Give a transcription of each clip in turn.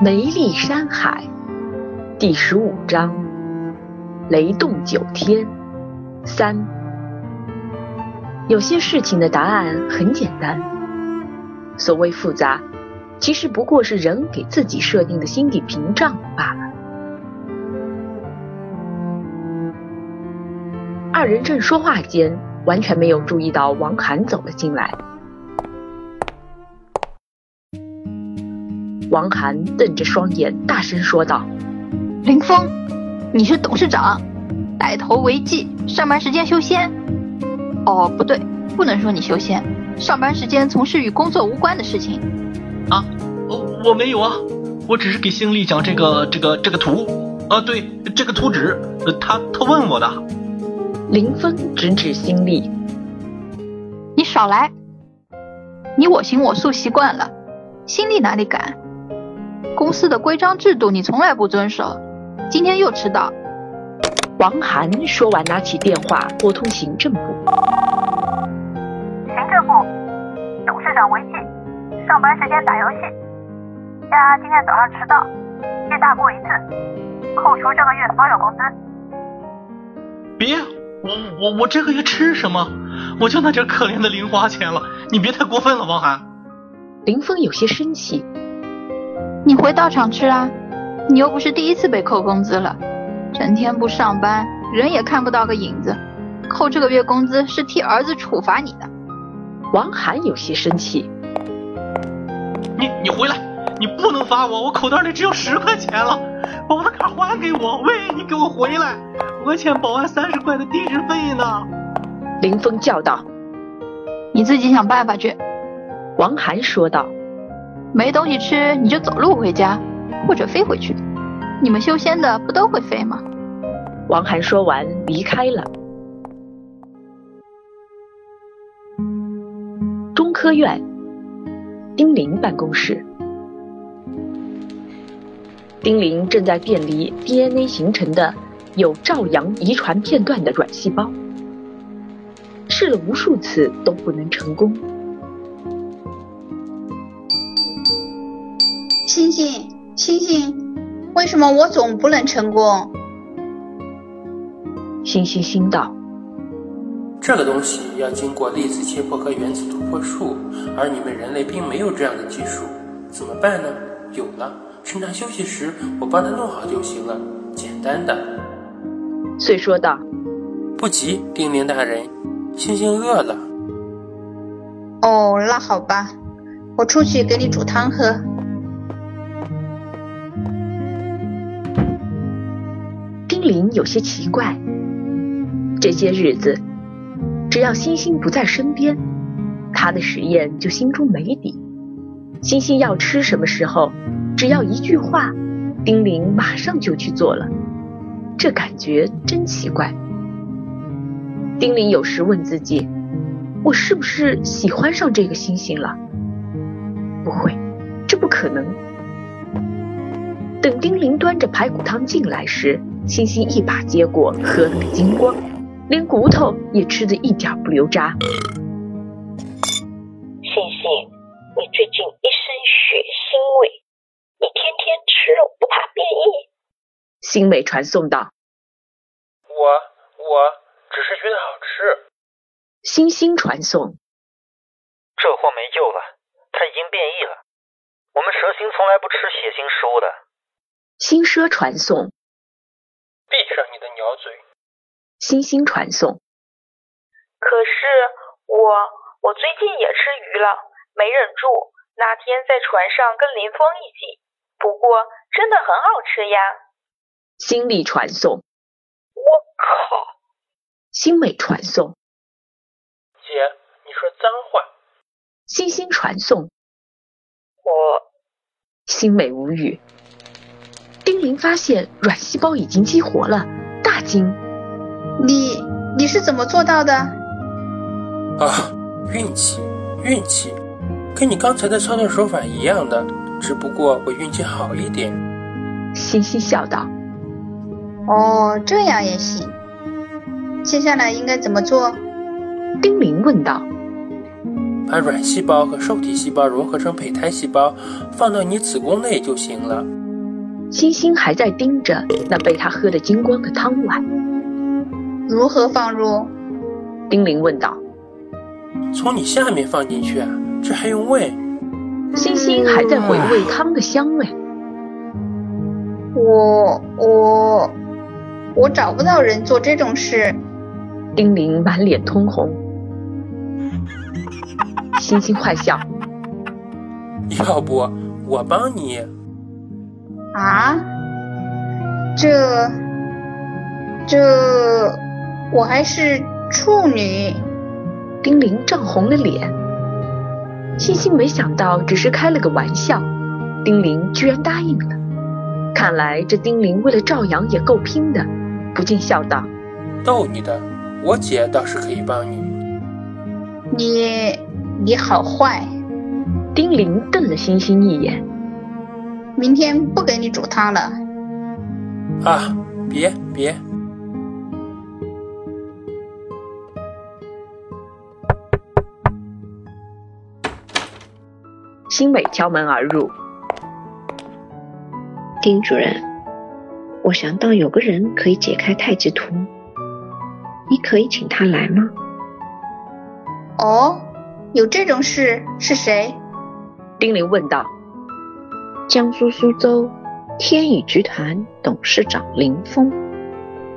梅丽山海第十五章：雷动九天三。有些事情的答案很简单，所谓复杂，其实不过是人给自己设定的心理屏障罢了。二人正说话间，完全没有注意到王涵走了进来。王涵瞪着双眼，大声说道：“林峰，你是董事长，带头违纪，上班时间修仙。哦，不对，不能说你修仙，上班时间从事与工作无关的事情。啊，我我没有啊，我只是给星力讲这个这个这个图。啊，对，这个图纸，他他问我的。”林峰指指星力：“你少来，你我行我素习惯了，心力哪里敢？”公司的规章制度你从来不遵守，今天又迟到。王涵说完，拿起电话拨通行政部。行政部，董事长违纪，上班时间打游戏，加今天早上迟到，记大过一次，扣除这个月所有工资。别，我我我这个月吃什么？我就那点可怜的零花钱了，你别太过分了，王涵。林峰有些生气。你回道场吃啊！你又不是第一次被扣工资了，整天不上班，人也看不到个影子，扣这个月工资是替儿子处罚你的。王涵有些生气。你你回来，你不能罚我，我口袋里只有十块钱了，把我的卡还给我！喂，你给我回来，我欠保安三十块的地址费呢！林峰叫道。你自己想办法去。王涵说道。没东西吃，你就走路回家，或者飞回去。你们修仙的不都会飞吗？王涵说完离开了。中科院，丁玲办公室，丁玲正在辨离 DNA 形成的有赵阳遗传片段的卵细胞，试了无数次都不能成功。星星，星星，为什么我总不能成功？星星心道：这个东西要经过粒子切破和原子突破术，而你们人类并没有这样的技术，怎么办呢？有了，趁他休息时，我帮他弄好就行了，简单的。遂说道：不急，丁玲大人，星星饿了。哦，那好吧，我出去给你煮汤喝。林有些奇怪，这些日子，只要星星不在身边，他的实验就心中没底。星星要吃什么时候，只要一句话，丁玲马上就去做了。这感觉真奇怪。丁玲有时问自己：我是不是喜欢上这个星星了？不会，这不可能。等丁玲端着排骨汤进来时，星星一把接过，喝了个精光，连骨头也吃得一点不留渣。星星，你最近一身血腥味，你天天吃肉不怕变异？星美传送道。我我只是觉得好吃。星星传送。这货没救了，他已经变异了。我们蛇星从来不吃血腥食物的。星奢传送。闭上你的鸟嘴！星星传送。可是我我最近也吃鱼了，没忍住，那天在船上跟林峰一起，不过真的很好吃呀。心力传送。我靠！星美传送。姐，你说脏话。星星传送。我。星美无语。丁玲发现卵细胞已经激活了，大惊：“你你是怎么做到的？”啊，运气，运气，跟你刚才的操作手法一样的，只不过我运气好一点。欣欣笑道：“哦，这样也行。接下来应该怎么做？”丁玲问道。把卵细胞和受体细胞融合成胚胎细胞，放到你子宫内就行了。星星还在盯着那被他喝得精光的汤碗。如何放入？丁玲问道。从你下面放进去啊，这还用问？星星还在回味汤的香味。我我我找不到人做这种事。丁玲满脸通红。星星坏笑。要不我帮你？啊？这这我还是处女。丁玲涨红了脸。欣欣没想到只是开了个玩笑，丁玲居然答应了。看来这丁玲为了赵阳也够拼的，不禁笑道：“逗你的，我姐倒是可以帮你。”你你好坏！丁玲瞪了欣欣一眼。明天不给你煮汤了。啊，别别！新美敲门而入。丁主任，我想到有个人可以解开太极图，你可以请他来吗？哦，有这种事？是谁？丁玲问道。江苏苏州天宇集团董事长林峰，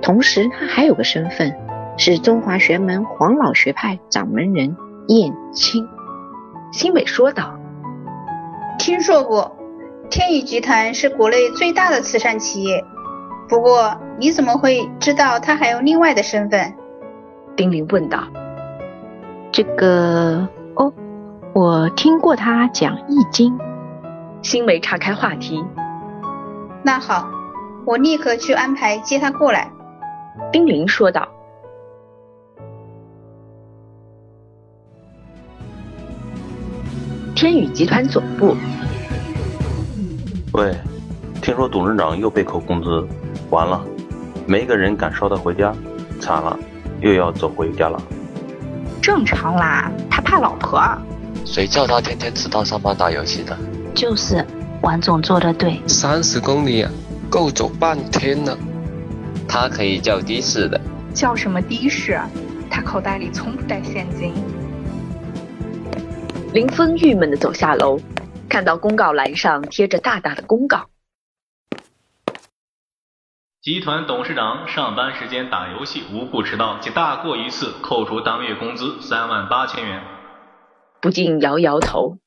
同时他还有个身份是中华玄门黄老学派掌门人燕青。新美说道。听说过。天宇集团是国内最大的慈善企业，不过你怎么会知道他还有另外的身份？丁玲问道。这个哦，我听过他讲易经。新梅岔开话题。那好，我立刻去安排接他过来。丁玲说道。天宇集团总部。喂，听说董事长又被扣工资，完了，没个人敢捎他回家，惨了，又要走回家了。正常啦，他怕老婆。谁叫他天天迟到上班打游戏的？就是，王总做的对。三十公里啊，够走半天了。他可以叫的士的。叫什么的士啊？他口袋里从不带现金。林峰郁闷的走下楼。看到公告栏上贴着大大的公告：集团董事长上班时间打游戏无故迟到且大过一次，扣除当月工资三万八千元。不禁摇摇头。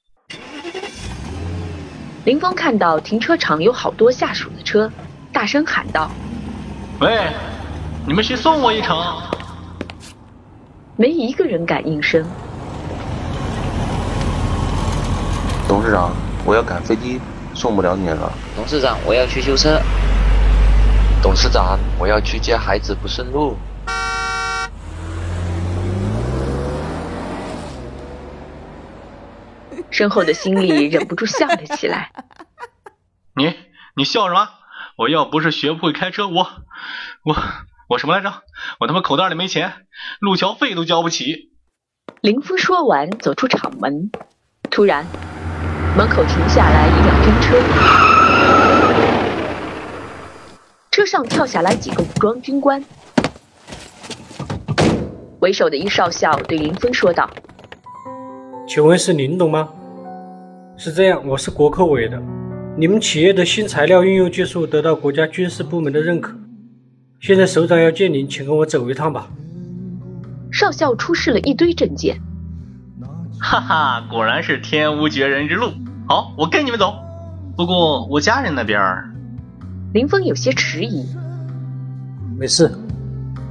林峰看到停车场有好多下属的车，大声喊道：“喂，你们谁送我一程？”没一个人敢应声。董事长，我要赶飞机，送不了你了。董事长，我要去修车。董事长，我要去接孩子，不顺路。身后的心里忍不住笑了起来。你你笑什么？我要不是学不会开车，我我我什么来着？我他妈口袋里没钱，路桥费都交不起。林峰说完，走出厂门，突然。门口停下来一辆军车，车上跳下来几个武装军官。为首的一少校对林峰说道：“请问是林董吗？是这样，我是国科委的。你们企业的新材料运用技术得到国家军事部门的认可，现在首长要见您，请跟我走一趟吧。”少校出示了一堆证件。哈哈，果然是天无绝人之路。好，我跟你们走。不过我家人那边……林峰有些迟疑。没事，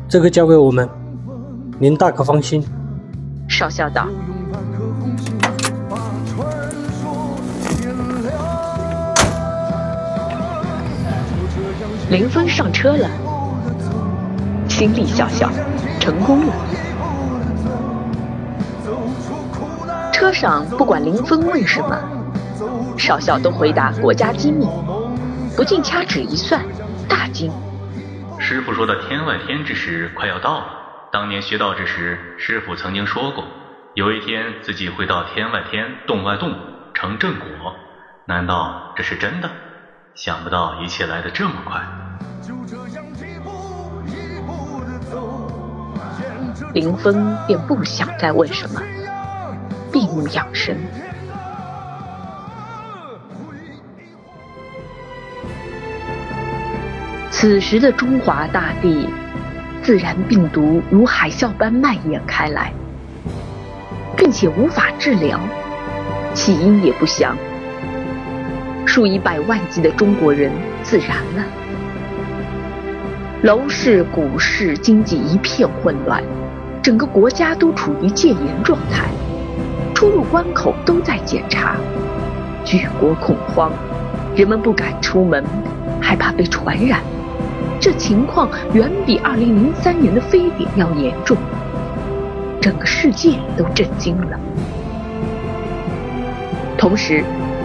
这个交给我们，您大可放心。少校道。林峰上车了，心里笑笑，成功了。车上不管林峰问什么。少校都回答国家机密，不禁掐指一算，大惊。师傅说的天外天之时快要到了。当年学道之时，师傅曾经说过，有一天自己会到天外天、洞外洞成正果，难道这是真的？想不到一切来得这么快。就这样一步一步的走林峰便不想再问什么，闭目养神。此时的中华大地，自然病毒如海啸般蔓延开来。并且无法治疗，起因也不详，数以百万计的中国人自燃了。楼市、股市、经济一片混乱，整个国家都处于戒严状态，出入关口都在检查，举国恐慌，人们不敢出门，害怕被传染。这情况远比2003年的非典要严重。整个世界都震惊了。同时，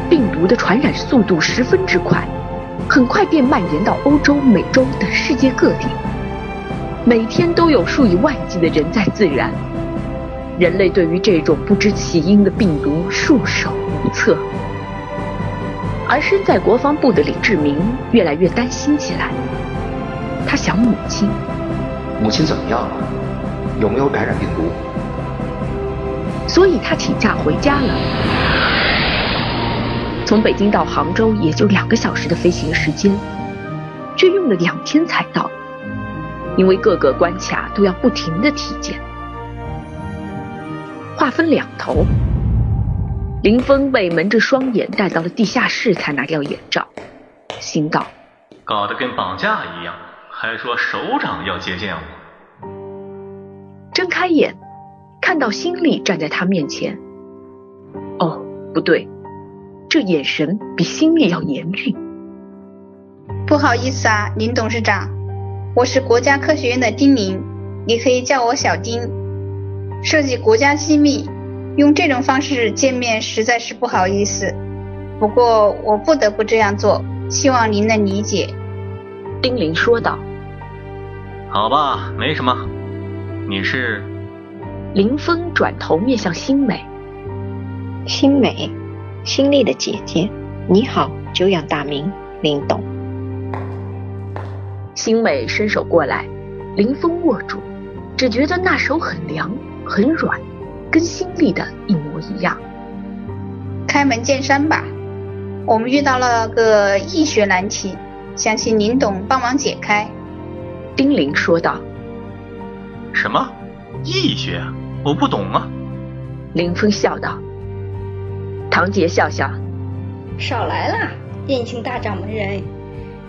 病毒的传染速度十分之快，很快便蔓延到欧洲、美洲等世界各地。每天都有数以万计的人在自燃。人类对于这种不知起因的病毒束手无策。而身在国防部的李志明越来越担心起来。他想母亲，母亲怎么样了？有没有感染病毒？所以他请假回家了。从北京到杭州也就两个小时的飞行时间，却用了两天才到，因为各个关卡都要不停的体检。话分两头，林峰被蒙着双眼带到了地下室，才拿掉眼罩，心道：搞得跟绑架一样，还说首长要接见我。睁开眼。看到新力站在他面前，哦，不对，这眼神比新力要严峻。不好意思啊，林董事长，我是国家科学院的丁玲，你可以叫我小丁。涉及国家机密，用这种方式见面实在是不好意思，不过我不得不这样做，希望您能理解。丁玲说道。好吧，没什么。你是？林峰转头面向新美，新美，新丽的姐姐，你好，久仰大名，林董。新美伸手过来，林峰握住，只觉得那手很凉，很软，跟新丽的一模一样。开门见山吧，我们遇到了个易学难题，想请林董帮忙解开。丁玲说道。什么？易学？我不懂啊，林峰笑道。唐杰笑笑，少来了，燕青大掌门人，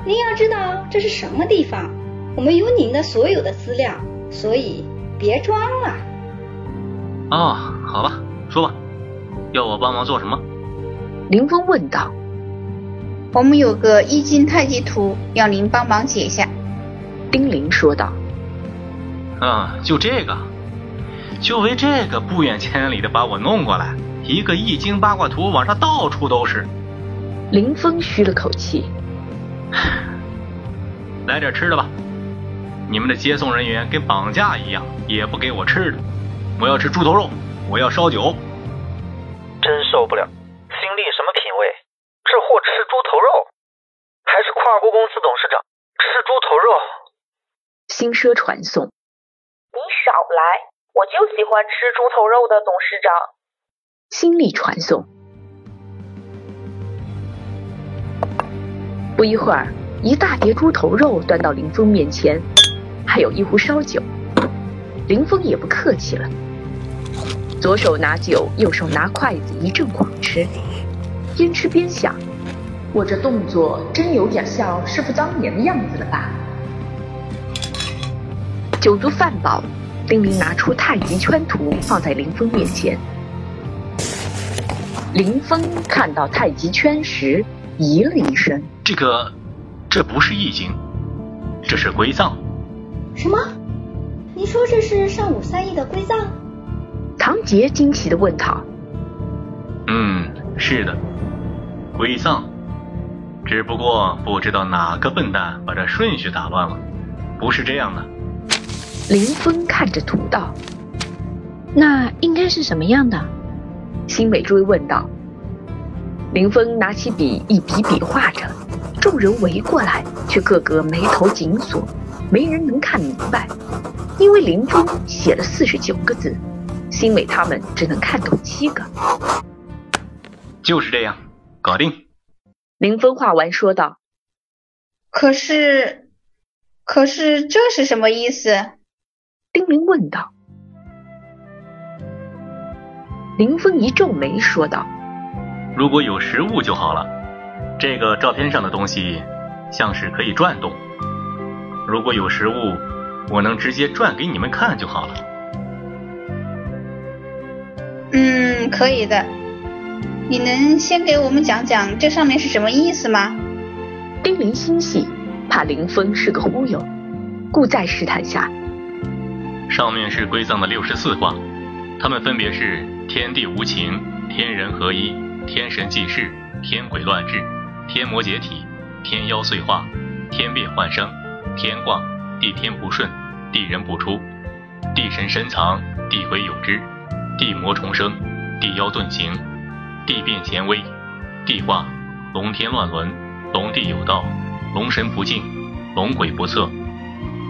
您要知道这是什么地方，我们有您的所有的资料，所以别装了。哦，好吧，说吧，要我帮忙做什么？林峰问道。我们有个易经太极图，要您帮忙解下。丁玲说道。嗯，就这个。就为这个不远千里的把我弄过来，一个易经八卦图，网上到处都是。林峰吁了口气，来点吃的吧。你们的接送人员跟绑架一样，也不给我吃的。我要吃猪头肉，我要烧酒。真受不了，新力什么品味？这货吃猪头肉，还是跨国公司董事长吃猪头肉？新奢传送，你少来。我就喜欢吃猪头肉的董事长。心力传送。不一会儿，一大碟猪头肉端到林峰面前，还有一壶烧酒。林峰也不客气了，左手拿酒，右手拿筷子，一阵狂吃。边吃边想：我这动作真有点像师傅当年的样子了吧？酒足饭饱。丁玲拿出太极圈图放在林峰面前。林峰看到太极圈时，咦了一声：“这个，这不是易经，这是归藏。”什么？你说这是上古三易的归藏？唐杰惊奇的问道。嗯，是的，归藏。只不过不知道哪个笨蛋把这顺序打乱了，不是这样的。林峰看着图道：“那应该是什么样的？新美追问道。林峰拿起笔一笔笔画着，众人围过来，却个个眉头紧锁，没人能看明白，因为林峰写了四十九个字，新美他们只能看懂七个。就是这样，搞定。林峰画完说道。可是，可是这是什么意思？丁玲问道。林峰一皱眉说道。如果有实物就好了。这个照片上的东西像是可以转动。如果有实物，我能直接转给你们看就好了。嗯，可以的。你能先给我们讲讲这上面是什么意思吗？丁玲欣喜，怕林峰是个忽悠，故再试探下。上面是归藏的六十四卦，它们分别是天地无情、天人合一。天神济世，天鬼乱治，天魔解体，天妖碎化，天变幻生，天卦，地天不顺，地人不出，地神深藏，地鬼有之，地魔重生，地妖遁形，地变乾微，地卦，龙天乱伦，龙地有道，龙神不敬，龙鬼不测，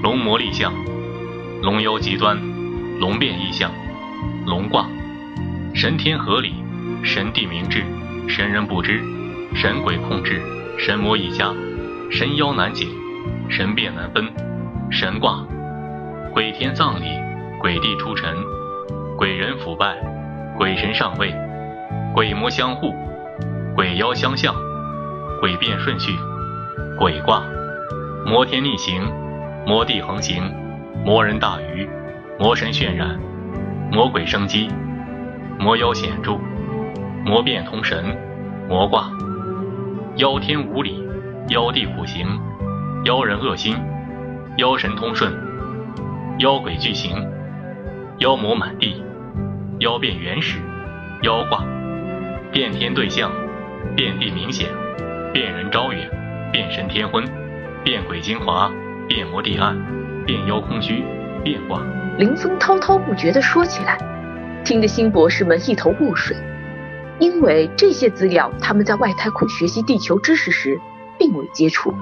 龙魔立象，龙妖极端，龙变异象，龙卦，神天合理。神地明智，神人不知，神鬼控制，神魔一家，神妖难解，神变难分，神卦，鬼天葬礼，鬼地出尘，鬼人腐败，鬼神上位，鬼魔相护，鬼妖相向，鬼变顺序，鬼卦，魔天逆行，魔地横行，魔人大鱼，魔神渲染，魔鬼生机，魔妖显著。魔变通神，魔卦，妖天无理，妖地苦行，妖人恶心，妖神通顺，妖鬼俱行，妖魔满地，妖变原始，妖卦，变天对象，变地明显，变人招远，变神天昏，变鬼精华，变魔地暗，变妖空虚，变卦。林峰滔滔不绝地说起来，听得新博士们一头雾水。因为这些资料，他们在外太空学习地球知识时并未接触。